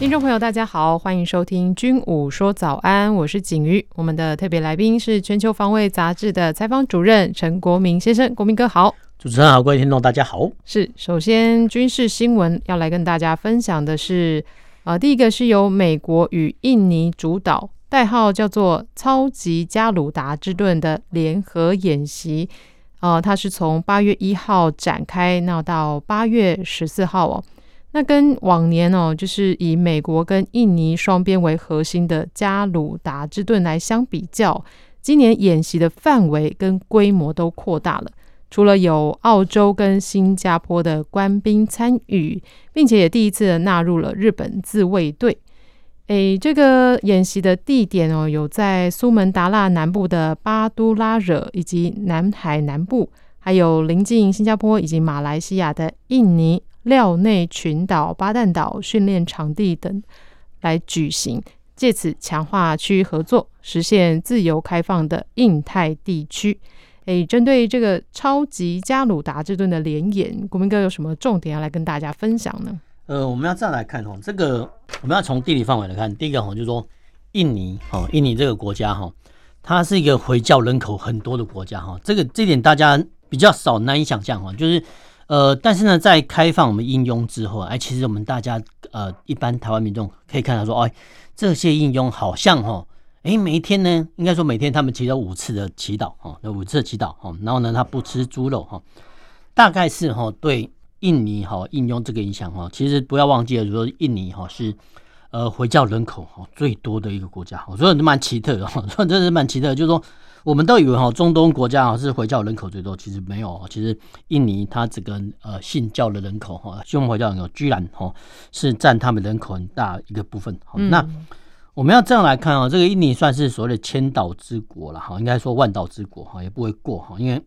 听众朋友，大家好，欢迎收听《军武说早安》，我是景瑜。我们的特别来宾是《全球防卫杂志》的采访主任陈国民先生，国民哥好。主持人好，各位听众大家好。是，首先军事新闻要来跟大家分享的是，呃，第一个是由美国与印尼主导。代号叫做“超级加鲁达之盾”的联合演习，呃，它是从八月一号展开，那到八月十四号哦。那跟往年哦，就是以美国跟印尼双边为核心的加鲁达之盾来相比较，今年演习的范围跟规模都扩大了，除了有澳洲跟新加坡的官兵参与，并且也第一次纳入了日本自卫队。诶，这个演习的地点哦，有在苏门答腊南部的巴都拉惹，以及南海南部，还有临近新加坡以及马来西亚的印尼廖内群岛巴旦岛训练场地等来举行，借此强化区域合作，实现自由开放的印太地区。诶，针对这个超级加鲁达之盾的联演，国民哥有什么重点要来跟大家分享呢？呃，我们要这样来看哦，这个我们要从地理范围来看。第一个哈，就是说印尼哈，印尼这个国家哈，它是一个回教人口很多的国家哈。这个这点大家比较少难以想象哈，就是呃，但是呢，在开放我们应用之后，哎，其实我们大家呃，一般台湾民众可以看到说，哎，这些应用好像哈，哎，每一天呢，应该说每天他们其实有五次的祈祷哈，有五次的祈祷哈，然后呢，他不吃猪肉哈，大概是哈对。印尼哈应用这个影响哈，其实不要忘记了，就是印尼哈是呃回教人口哈最多的一个国家，所以蛮奇特的哈，所以这是蛮奇特，就是说我们都以为哈中东国家哈是回教人口最多，其实没有，其实印尼它这个呃信教的人口哈，信奉回教人口居然哈是占他们人口很大一个部分。那我们要这样来看啊，这个印尼算是所谓的千岛之国了哈，应该说万岛之国哈，也不会过哈，因为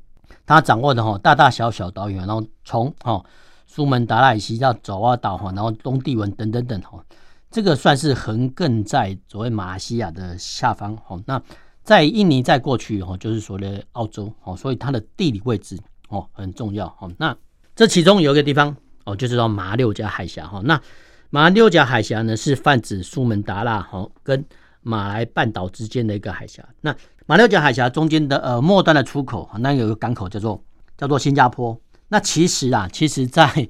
它掌握的哈大大小小岛屿，然后从哈。苏门答腊以西到爪哇岛哈，然后东帝汶等等等哈，这个算是横亘在所谓马来西亚的下方哈。那在印尼再过去哈，就是所谓的澳洲哦，所以它的地理位置哦很重要哈。那这其中有一个地方哦，就是说马六甲海峡哈。那马六甲海峡呢，是泛指苏门答腊哈跟马来半岛之间的一个海峡。那马六甲海峡中间的呃末端的出口，那有个港口叫做叫做新加坡。那其实啊，其实在，在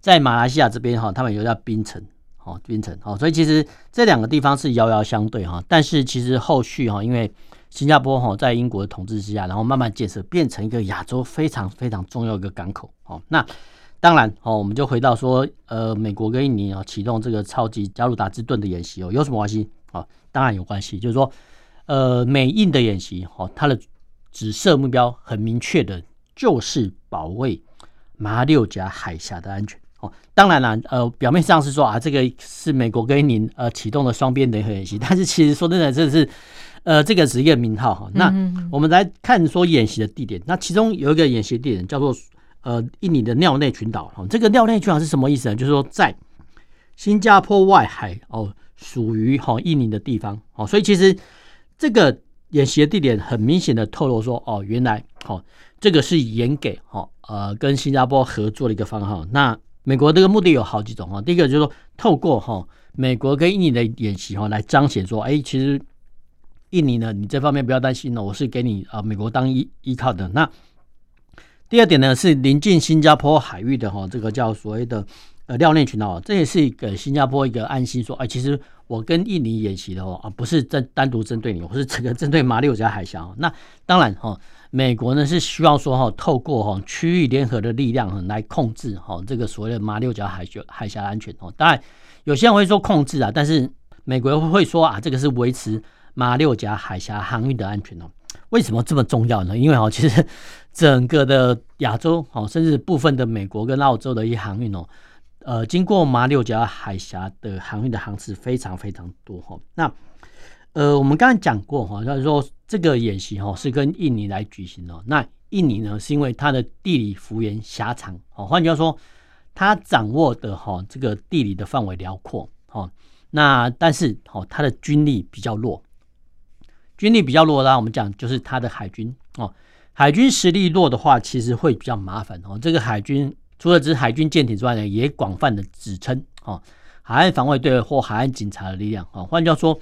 在马来西亚这边哈，他们有叫槟城，哦，槟城，哦，所以其实这两个地方是遥遥相对哈。但是其实后续哈，因为新加坡哈在英国的统治之下，然后慢慢建设，变成一个亚洲非常非常重要一个港口。哦，那当然哦，我们就回到说，呃，美国跟印尼啊启动这个超级加鲁达之盾的演习哦，有什么关系？哦，当然有关系，就是说，呃，美印的演习哦，它的指射目标很明确的，就是保卫。马六甲海峡的安全哦，当然了，呃，表面上是说啊，这个是美国跟印尼呃启动了双边联合演习，但是其实说真的，这是呃这个只是一个名号哈。那我们来看说演习的地点，那其中有一个演习地点叫做呃印尼的廖内群岛哈，这个廖内群岛是什么意思呢？就是说在新加坡外海哦，属于哈印尼的地方哦，所以其实这个演习的地点很明显的透露说哦，原来哦这个是演给哈。呃，跟新加坡合作的一个方案。那美国这个目的有好几种哈。第一个就是说，透过哈美国跟印尼的演习哈，来彰显说，哎，其实印尼呢，你这方面不要担心了，我是给你啊美国当依依靠的。那第二点呢，是临近新加坡海域的哈，这个叫所谓的呃廖内群岛，这也是给新加坡一个安心，说，哎，其实我跟印尼演习的话啊，不是针单独针对你，我是整个针对马六甲海峡。那当然哈。美国呢是希望说哈，透过哈区域联合的力量来控制哈这个所谓的马六甲海峡海峡安全哦。当然，有些人会说控制啊，但是美国会说啊，这个是维持马六甲海峡航运的安全哦。为什么这么重要呢？因为哈，其实整个的亚洲哦，甚至部分的美国跟澳洲的一些航运哦，呃，经过马六甲海峡的航运的航次非常非常多哈。那呃，我们刚刚讲过哈，就是说这个演习哈是跟印尼来举行的。那印尼呢，是因为它的地理幅员狭长，哦，换句话说，它掌握的哈这个地理的范围辽阔，哈，那但是哈它的军力比较弱，军力比较弱啦，我们讲就是它的海军哦，海军实力弱的话，其实会比较麻烦哦。这个海军除了指海军舰艇之外呢，也广泛的指称哦海岸防卫队或海岸警察的力量，哦，换句话说。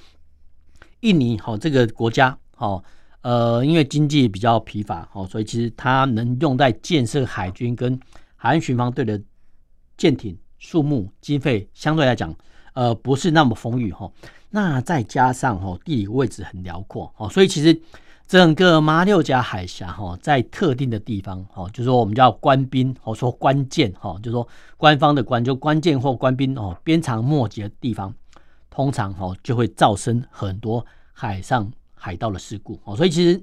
印尼好，这个国家好，呃，因为经济比较疲乏，哦，所以其实它能用在建设海军跟海岸巡防队的舰艇数目经费相对来讲，呃，不是那么丰裕哈。那再加上哈地理位置很辽阔，哦，所以其实整个马六甲海峡哈，在特定的地方，哦，就说我们叫官兵，或说关键哈，就说官方的官就关键或官兵哦，鞭长莫及的地方。通常哦就会造成很多海上海盗的事故哦，所以其实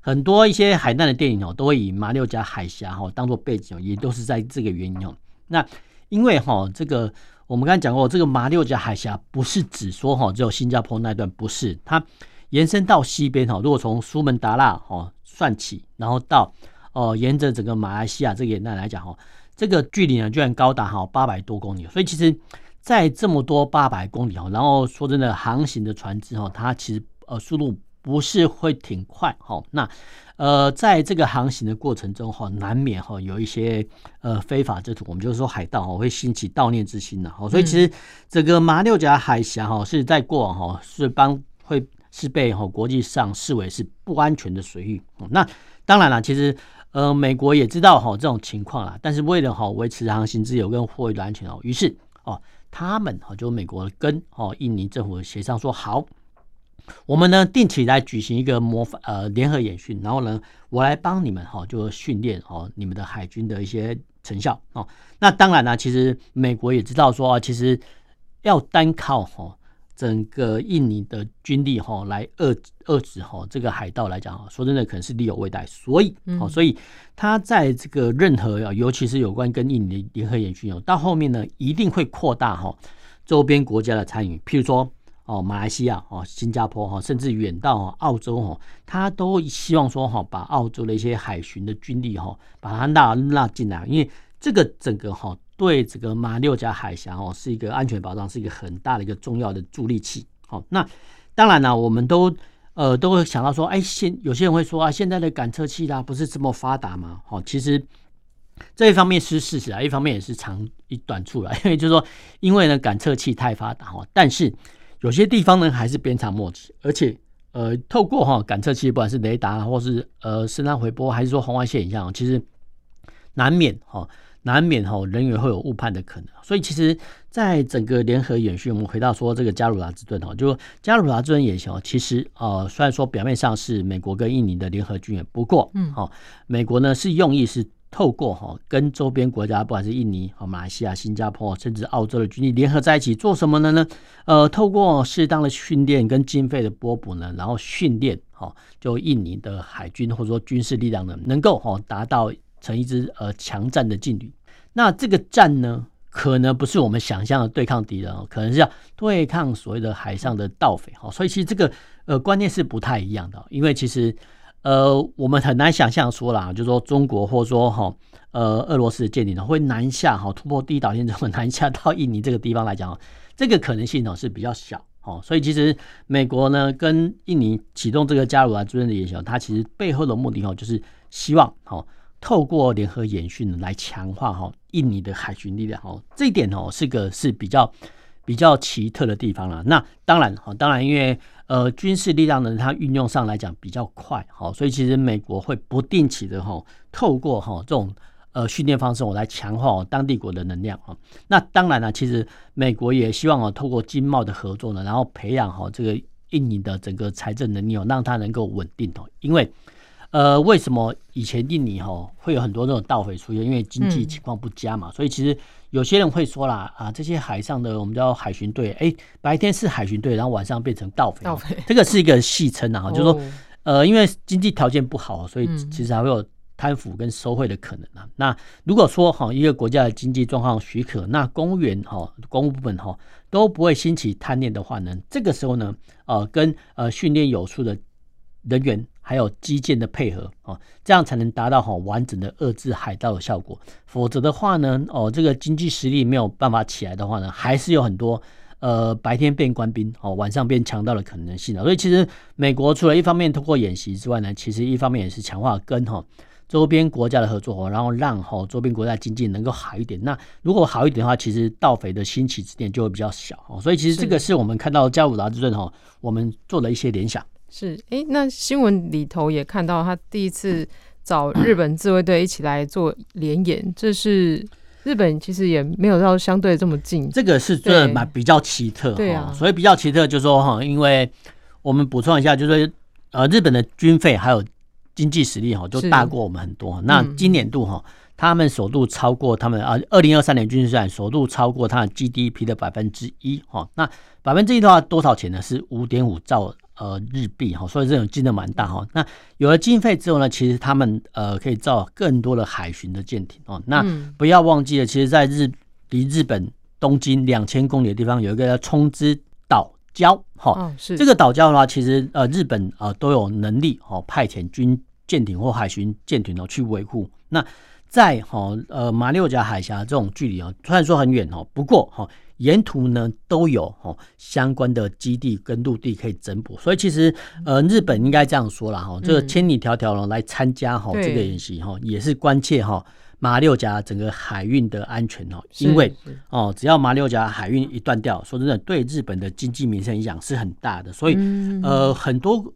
很多一些海难的电影哦，都会以马六甲海峡哈当做背景，也都是在这个原因哦。那因为哈这个我们刚才讲过，这个马六甲海峡不是只说哈只有新加坡那段，不是它延伸到西边哈。如果从苏门答腊哈算起，然后到哦沿着整个马来西亚这个沿岸来讲哈，这个距离呢居然高达哈八百多公里，所以其实。在这么多八百公里哦，然后说真的，航行的船只哦，它其实呃速度不是会挺快哈。那呃，在这个航行的过程中哈，难免哈有一些呃非法之徒，我们就是说海盗哦会兴起盗念之心的哈。所以其实这个马六甲海峡哈是在过往哈是帮会是被哈国际上视为是不安全的水域。那当然了，其实呃美国也知道哈这种情况啦，但是为了哈维持航行自由跟货运的安全哦，于是哦。他们哈就美国跟哦印尼政府协商说好，我们呢定期来举行一个模范呃联合演训，然后呢我来帮你们哈就训练哦你们的海军的一些成效哦。那当然呢，其实美国也知道说啊，其实要单靠哈。整个印尼的军力哈来遏遏制哈这个海盗来讲哈，说真的可能是力有未逮，所以哦，所以他在这个任何啊，尤其是有关跟印尼联合演训哦，到后面呢一定会扩大哈周边国家的参与，譬如说哦马来西亚哦新加坡哈，甚至远到澳洲哈，他都希望说哈把澳洲的一些海巡的军力哈把它纳纳进来，因为这个整个哈。对这个马六甲海峡哦，是一个安全保障，是一个很大的一个重要的助力器。好，那当然呢，我们都呃都会想到说，哎，现有些人会说啊，现在的感测器啦不是这么发达吗？好，其实这一方面是事实啊，一方面也是长一短处了。因为就是说，因为呢感测器太发达哈，但是有些地方呢还是鞭长莫及，而且呃透过哈感测器，不管是雷达或是呃声呐回波，还是说红外线影像，其实难免哈。难免哈人员会有误判的可能，所以其实在整个联合演训，我们回到说这个加鲁达之盾哈，就加鲁达之盾演习，其实呃虽然说表面上是美国跟印尼的联合军演，不过嗯好，美国呢是用意是透过哈跟周边国家，不管是印尼、和马来西亚、新加坡，甚至澳洲的军力联合在一起做什么呢呢？呃，透过适当的训练跟经费的拨补呢，然后训练哈就印尼的海军或者说军事力量呢，能够哈达到。成一支呃强战的劲旅，那这个战呢，可能不是我们想象的对抗敌人，可能是要对抗所谓的海上的盗匪哈。所以其实这个呃观念是不太一样的，因为其实呃我们很难想象说啦，就是说中国或者说哈呃俄罗斯的舰艇呢会南下哈突破第一岛链这么南下到印尼这个地方来讲，这个可能性呢是比较小哦。所以其实美国呢跟印尼启动这个加鲁达之盾的演习，它其实背后的目的哦就是希望哈。透过联合演训来强化哈印尼的海军力量哦，这一点哦是个是比较比较奇特的地方了。那当然哈，当然因为呃军事力量呢，它运用上来讲比较快哈，所以其实美国会不定期的哈透过哈这种呃训练方式，我来强化当地国的能量啊。那当然了，其实美国也希望哦透过经贸的合作呢，然后培养好这个印尼的整个财政能力哦，让它能够稳定哦，因为。呃，为什么以前印尼哈会有很多这种盗匪出现？因为经济情况不佳嘛，所以其实有些人会说啦，啊，这些海上的我们叫海巡队，哎，白天是海巡队，然后晚上变成盗匪，这个是一个戏称啊，就是说，呃，因为经济条件不好，所以其实还会有贪腐跟收贿的可能啊。那如果说哈一个国家的经济状况许可，那公务员哈公务部门哈都不会兴起贪念的话呢，这个时候呢，呃，跟呃训练有素的人员还有基建的配合哦，这样才能达到哈完整的遏制海盗的效果。否则的话呢，哦，这个经济实力没有办法起来的话呢，还是有很多。呃，白天变官兵哦，晚上变强盗的可能性。所以其实美国除了一方面通过演习之外呢，其实一方面也是强化跟哈周边国家的合作，然后让哈周边国家经济能够好一点。那如果好一点的话，其实盗匪的兴起之点就会比较小哦。所以其实这个是我们看到加鲁达之盾哈，我们做了一些联想。是，哎，那新闻里头也看到他第一次找日本自卫队一起来做联演，这是。日本其实也没有到相对这么近，这个是真的蛮比较奇特，对啊，所以比较奇特就是说哈，因为我们补充一下，就是说呃，日本的军费还有经济实力哈，都大过我们很多。那今年度哈，他们首度超过他们啊，二零二三年军事战首度超过他的 GDP 的百分之一哈。那百分之一的话多少钱呢？是五点五兆。呃，日币哈，所以这种金额蛮大哈。那有了经费之后呢，其实他们呃可以造更多的海巡的舰艇哦。那不要忘记了，其实，在日离日本东京两千公里的地方有一个叫冲之岛礁哈。是这个岛礁的话，其实呃日本呃都有能力哦派遣军舰艇或海巡舰艇哦去维护。那在哈呃马六甲海峡这种距离啊，虽然说很远哦，不过哈。沿途呢都有哈相关的基地跟陆地可以增补，所以其实呃日本应该这样说了哈，这个千里迢迢来参加哈这个演习哈，也是关切哈马六甲整个海运的安全哦，因为哦只要马六甲海运一断掉，说真的对日本的经济民生影响是很大的，所以呃很多。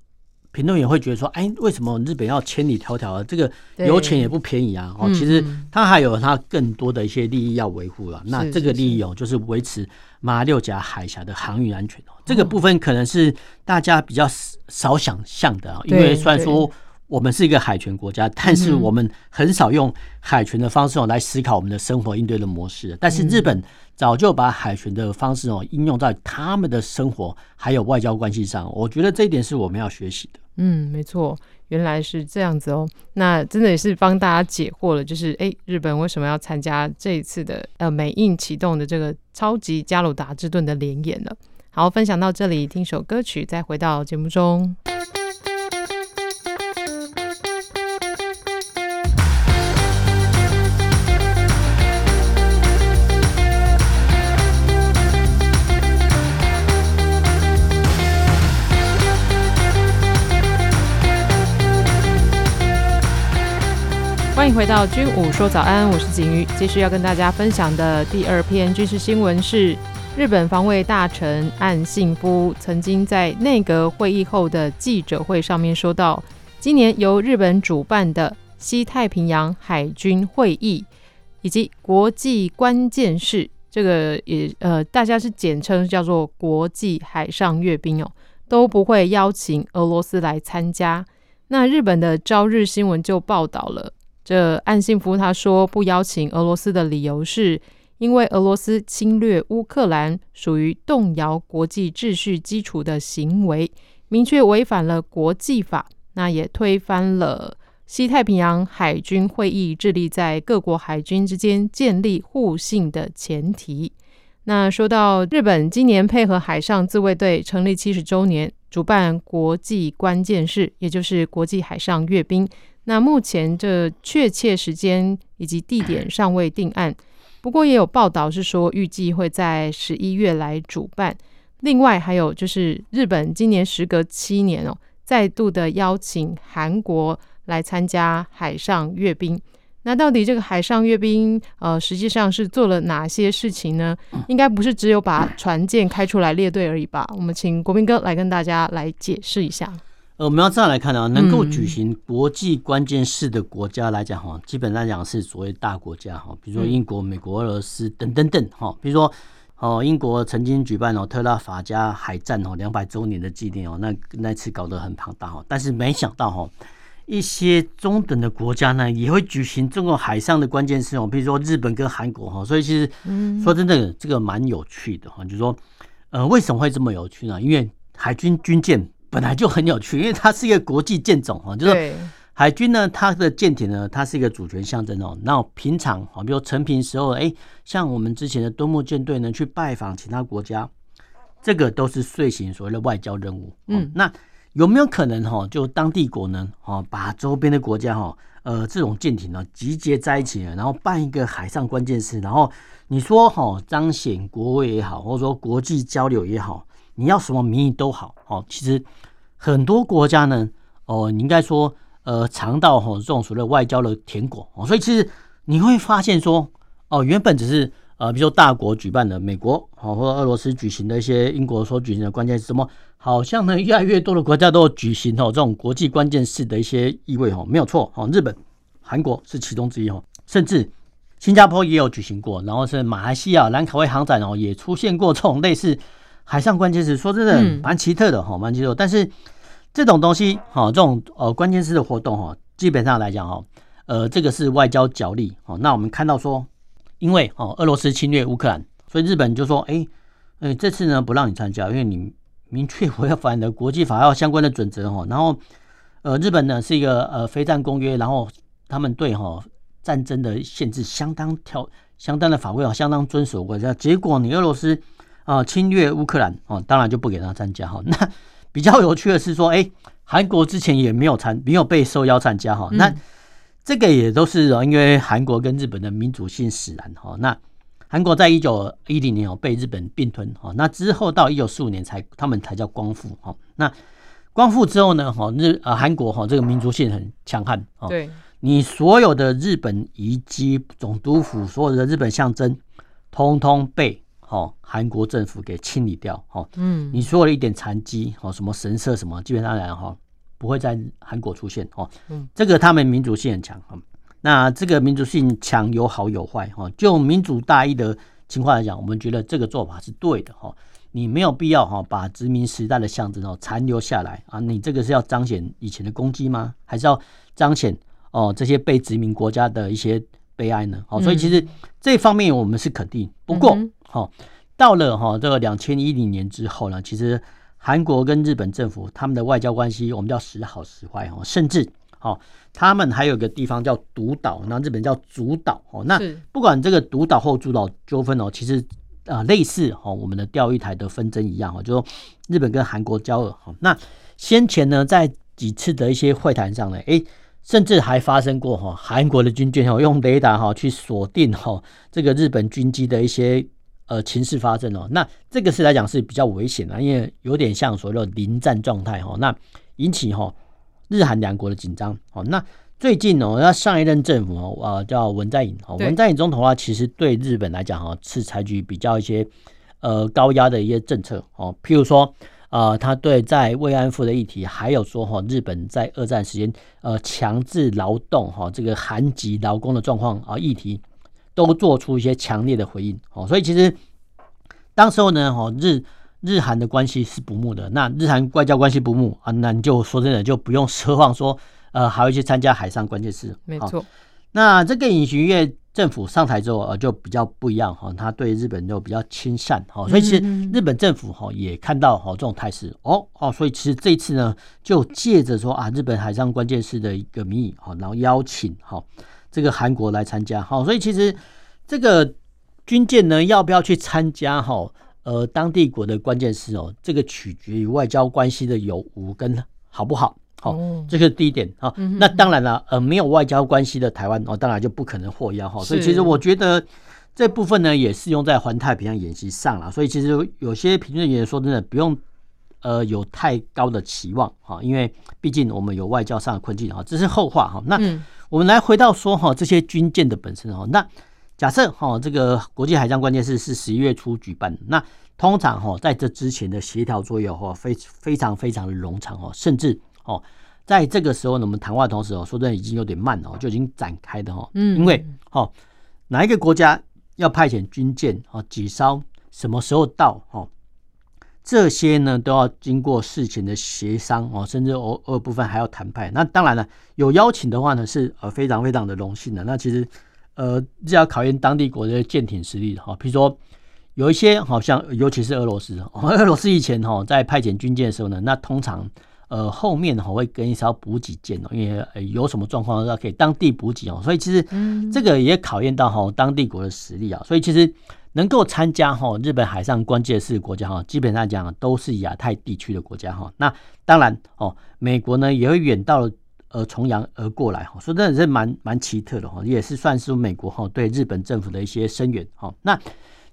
评论员会觉得说：“哎，为什么日本要千里迢迢啊？这个油钱也不便宜啊！哦，其实它还有它更多的一些利益要维护了。那这个利益哦，就是维持马六甲海峡的航运安全哦。这个部分可能是大家比较少想象的啊。因为虽然说我们是一个海权国家，但是我们很少用海权的方式哦来思考我们的生活应对的模式。但是日本。”早就把海权的方式哦应用在他们的生活还有外交关系上，我觉得这一点是我们要学习的。嗯，没错，原来是这样子哦。那真的也是帮大家解惑了，就是哎，日本为什么要参加这一次的呃美印启动的这个超级加鲁达之盾的联演呢？好，分享到这里，听首歌曲，再回到节目中。回到军武说早安，我是景瑜。继续要跟大家分享的第二篇军事新闻是，日本防卫大臣岸信夫曾经在内阁会议后的记者会上面说到，今年由日本主办的西太平洋海军会议以及国际关键事，这个也呃大家是简称叫做国际海上阅兵哦，都不会邀请俄罗斯来参加。那日本的朝日新闻就报道了。这岸信夫他说不邀请俄罗斯的理由是，因为俄罗斯侵略乌克兰属于动摇国际秩序基础的行为，明确违反了国际法，那也推翻了西太平洋海军会议致力在各国海军之间建立互信的前提。那说到日本今年配合海上自卫队成立七十周年，主办国际关键事，也就是国际海上阅兵。那目前这确切时间以及地点尚未定案，不过也有报道是说预计会在十一月来主办。另外还有就是日本今年时隔七年哦，再度的邀请韩国来参加海上阅兵。那到底这个海上阅兵呃，实际上是做了哪些事情呢？应该不是只有把船舰开出来列队而已吧？我们请国民哥来跟大家来解释一下。呃，我们要这样来看啊，能够举行国际关键事的国家来讲哈，嗯、基本上讲是所谓大国家哈，比如说英国、美国、俄罗斯等等等哈。比如说哦，英国曾经举办哦特拉法加海战哦两百周年的纪念哦，那那次搞得很庞大哦。但是没想到哈，一些中等的国家呢也会举行这种海上的关键事哦，比如说日本跟韩国哈。所以其实说真的，这个蛮有趣的哈。就是说，呃，为什么会这么有趣呢？因为海军军舰。本来就很有趣，因为它是一个国际舰种哈，就是海军呢，它的舰艇呢，它是一个主权象征哦。那平常啊，比如成平时候，哎，像我们之前的敦睦舰队呢，去拜访其他国家，这个都是遂行所谓的外交任务。嗯，那有没有可能哈，就当地国呢，哈，把周边的国家哈，呃，这种舰艇呢，集结在一起，然后办一个海上关键事，然后你说哈，彰显国威也好，或者说国际交流也好，你要什么名义都好，哦，其实很多国家呢，哦，你应该说。呃，尝到哈这种所谓外交的甜果哦，所以其实你会发现说，哦，原本只是呃，比如说大国举办的，美国哦或者俄罗斯举行的一些，英国所举行的关键是什么？好像呢，越来越多的国家都举行哦这种国际关键式的一些意味哦，没有错哦，日本、韩国是其中之一哈，甚至新加坡也有举行过，然后是马来西亚兰卡威航展哦也出现过这种类似海上关键词，说真的蛮奇特的哈，蛮奇特，但是。这种东西，哈，这种呃关键词的活动，哈，基本上来讲，哈，呃，这个是外交角力，哦，那我们看到说，因为哦，俄罗斯侵略乌克兰，所以日本就说，哎，哎，这次呢不让你参加，因为你明确违反了国际法要相关的准则，哈，然后，呃，日本呢是一个呃非战公约，然后他们对哈战争的限制相当条相当的法规啊，相当遵守国家，结果你俄罗斯啊侵略乌克兰，哦，当然就不给他参加，哈，那。比较有趣的是说，哎，韩国之前也没有参，没有被受邀参加哈。那这个也都是因为韩国跟日本的民主性使然哈。那韩国在一九一零年哦被日本并吞哈，那之后到一九四五年才他们才叫光复哈。那光复之后呢哈日呃韩国哈这个民族性很强悍哦。对，你所有的日本遗迹、总督府、所有的日本象征，通通被。好，韩国政府给清理掉。好，嗯，你说了一点残迹，哦，什么神社什么，基本上来讲哈，不会在韩国出现。哦，嗯，这个他们民主性很强。那这个民主性强有好有坏。哈，就民主大义的情况来讲，我们觉得这个做法是对的。哈，你没有必要哈把殖民时代的象征哦残留下来啊。你这个是要彰显以前的功绩吗？还是要彰显哦这些被殖民国家的一些悲哀呢？好，所以其实这方面我们是肯定。不过，好，到了哈这个两千一零年之后呢，其实韩国跟日本政府他们的外交关系，我们叫时好时坏哦，甚至哦，他们还有一个地方叫独岛，那日本叫主岛哦。那不管这个独岛或主岛纠纷哦，其实啊类似哈我们的钓鱼台的纷争一样哈，就说日本跟韩国交恶哈。那先前呢，在几次的一些会谈上呢，诶，甚至还发生过哈韩国的军舰哈用雷达哈去锁定哈这个日本军机的一些。呃，情势发生哦，那这个是来讲是比较危险的，因为有点像所谓的临战状态哈，那引起哈日韩两国的紧张哦。那最近哦，那上一任政府哦，啊叫文在寅哦，文在寅总统的话，其实对日本来讲哈是采取比较一些呃高压的一些政策哦，譬如说啊，他对在慰安妇的议题，还有说哈日本在二战时间呃强制劳动哈这个韩籍劳工的状况啊议题。都做出一些强烈的回应哦，所以其实当时候呢，哦日日韩的关系是不睦的。那日韩外交关系不睦啊，那你就说真的就不用奢望说，呃，还会去参加海上关键事。没错。那这个尹锡悦政府上台之后，呃，就比较不一样哈，他对日本就比较亲善哈，所以其实日本政府哈也看到哈这种态势哦哦，所以其实这一次呢，就借着说啊，日本海上关键势的一个名义哈，然后邀请哈。这个韩国来参加，哈，所以其实这个军舰呢，要不要去参加哈？呃，当地国的关键是哦，这个取决于外交关系的有无跟好不好，好，这个是第一点好，那当然了，呃，没有外交关系的台湾哦，当然就不可能获邀哈。所以其实我觉得这部分呢，也适用在环太平洋演习上了。所以其实有些评论员说，真的不用呃有太高的期望哈，因为毕竟我们有外交上的困境哈，这是后话哈。那我们来回到说哈，这些军舰的本身哈，那假设哈这个国际海上关键是是十一月初举办，那通常哈在这之前的协调作业哈非非常非常的冗长哦，甚至哦在这个时候呢，我们谈话同时哦说真的已经有点慢哦，就已经展开的哈，嗯，因为哦哪一个国家要派遣军舰啊几艘，什么时候到哦？这些呢都要经过事前的协商哦，甚至偶尔部分还要谈判。那当然了，有邀请的话呢是呃非常非常的荣幸的。那其实呃是要考验当地国的舰艇实力哈。比如说有一些好像尤其是俄罗斯，俄罗斯以前哈在派遣军舰的时候呢，那通常呃，后面哈会跟一艘补给舰哦，因为呃有什么状况要可以当地补给哦，所以其实这个也考验到哈当地国的实力啊，所以其实能够参加哈日本海上关键势国家哈，基本上讲都是亚太地区的国家哈。那当然哦，美国呢也会远到呃重洋而过来哈，所以真的是蛮蛮奇特的哈，也是算是美国哈对日本政府的一些声援哈。那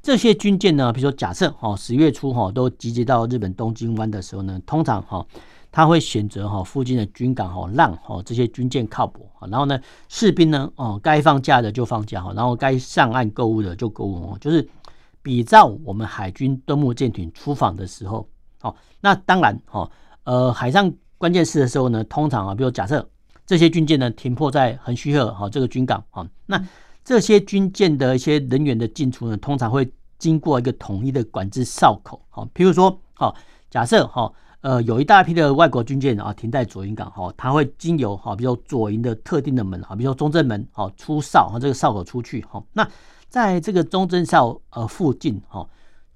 这些军舰呢，比如说假设哈十月初哈都集结到日本东京湾的时候呢，通常哈。他会选择哈附近的军港哈，让哈这些军舰靠泊，然后呢，士兵呢哦该放假的就放假哈，然后该上岸购物的就购物哦，就是比照我们海军登陆舰艇出访的时候哦。那当然哈，呃海上关键事的时候呢，通常啊，比如假设这些军舰呢停泊在横须贺哈这个军港啊，那这些军舰的一些人员的进出呢，通常会经过一个统一的管制哨口好，譬如说好，假设哈。呃，有一大批的外国军舰啊停在左营港哈，它会经由哈，比如说左营的特定的门啊，比如说中正门哈出哨哈，这个哨口出去哈。那在这个中正哨呃附近哈，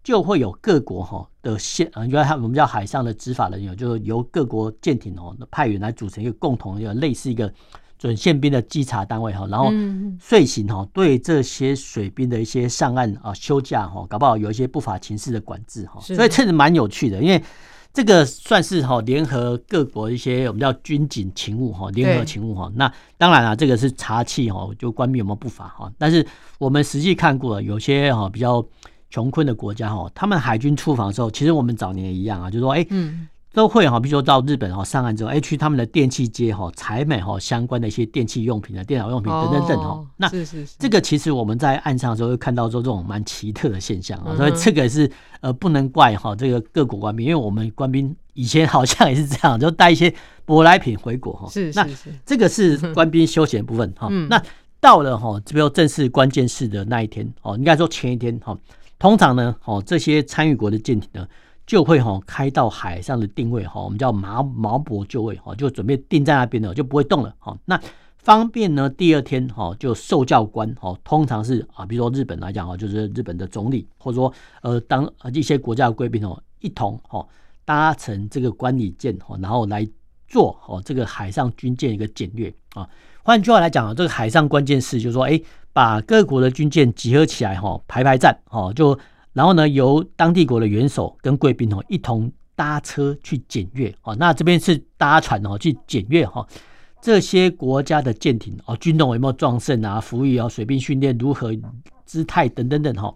就会有各国哈的线啊，因为他我们叫海上的执法人员，就是由各国舰艇哦派员来组成一个共同一个类似一个准宪兵的稽查单位哈，然后遂行哈对这些水兵的一些上岸啊休假哈，搞不好有一些不法情事的管制哈，所以这是蛮有趣的，因为。这个算是哈联合各国一些我们叫军警勤务哈联合勤务哈，那当然了，这个是查气哈就官兵有没有不法哈，但是我们实际看过有些哈比较穷困的国家哈，他们海军出访的时候，其实我们早年也一样啊，就是说哎。嗯都会哈，比如说到日本哈上岸之后，哎去他们的电器街哈采买哈相关的一些电器用品啊、电脑用品等等等哈。那这个其实我们在岸上的时候会看到说这种蛮奇特的现象啊，所以这个是呃不能怪哈这个各国官兵，因为我们官兵以前好像也是这样，就带一些舶来品回国哈。是，那这个是官兵休闲部分哈。那到了哈，这边正式关键式的那一天哦，应该说前一天哈，通常呢哦这些参与国的舰艇呢。就会哈开到海上的定位哈，我们叫锚锚泊就位哈，就准备定在那边了，就不会动了哈。那方便呢，第二天哈就受教官哈，通常是啊，比如说日本来讲哈，就是日本的总理，或者说呃当一些国家的贵宾哦，一同哈搭乘这个观礼舰哈，然后来做哦这个海上军舰一个检阅啊。换句话来讲啊，这个海上关键事就是说，哎，把各国的军舰集合起来哈，排排站哈就。然后呢，由当地国的元首跟贵宾哦一同搭车去检阅哦。那这边是搭船哦去检阅哈，这些国家的舰艇哦，军容有没有壮盛啊？服役啊，水兵训练如何姿态等等等哈。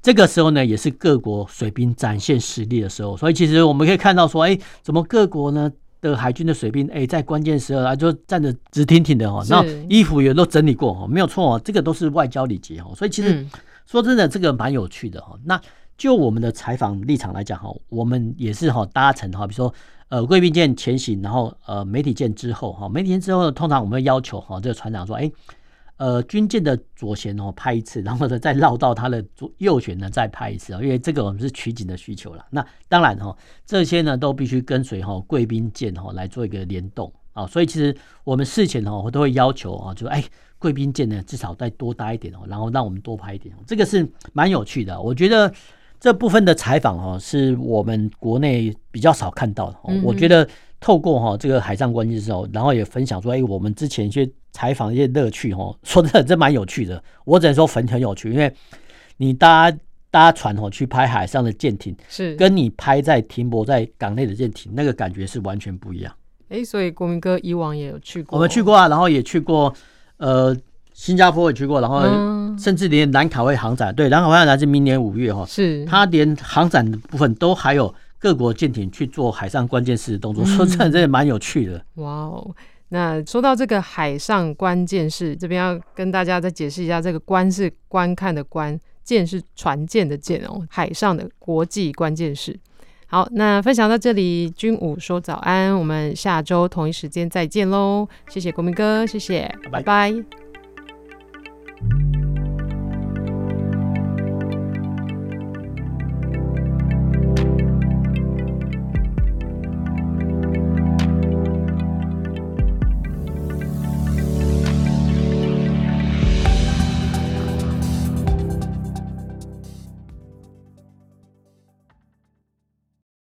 这个时候呢，也是各国水兵展现实力的时候。所以其实我们可以看到说，哎，怎么各国呢的海军的水兵哎，在关键时候啊就站得直挺挺的哦，然后衣服也都整理过哦，没有错哦，这个都是外交礼节哦。所以其实。说真的，这个蛮有趣的哈。那就我们的采访立场来讲哈，我们也是哈搭乘哈，比如说呃贵宾舰前行，然后呃媒体舰之后哈，媒体舰之后，通常我们会要求哈这个船长说，哎呃军舰的左舷哦拍一次，然后呢再绕到它的左右舷呢再拍一次啊，因为这个我们是取景的需求了。那当然哈，这些呢都必须跟随哈贵宾舰哈来做一个联动啊，所以其实我们事前哈我都会要求啊，就哎。贵宾舰呢，至少再多搭一点哦，然后让我们多拍一点，这个是蛮有趣的。我觉得这部分的采访哦，是我们国内比较少看到的。我觉得透过哈这个海上关系的时候，然后也分享说，哎，我们之前一些采访一些乐趣哦，说真的，这蛮有趣的。我只能说很很有趣，因为你搭搭船哦去拍海上的舰艇，是跟你拍在停泊在港内的舰艇，那个感觉是完全不一样。哎，所以国民哥以往也有去过，我们去过啊，然后也去过。呃，新加坡也去过，然后甚至连兰卡威航展，对，兰卡威航展是明年五月哈，是，他连航展的部分都还有各国舰艇去做海上关键式的动作，说真的，这也蛮有趣的。哇哦，那说到这个海上关键式，这边要跟大家再解释一下，这个观是观看的观，舰是船舰的舰哦，海上的国际关键事。好，那分享到这里。军武说早安，我们下周同一时间再见喽。谢谢国民哥，谢谢，拜拜。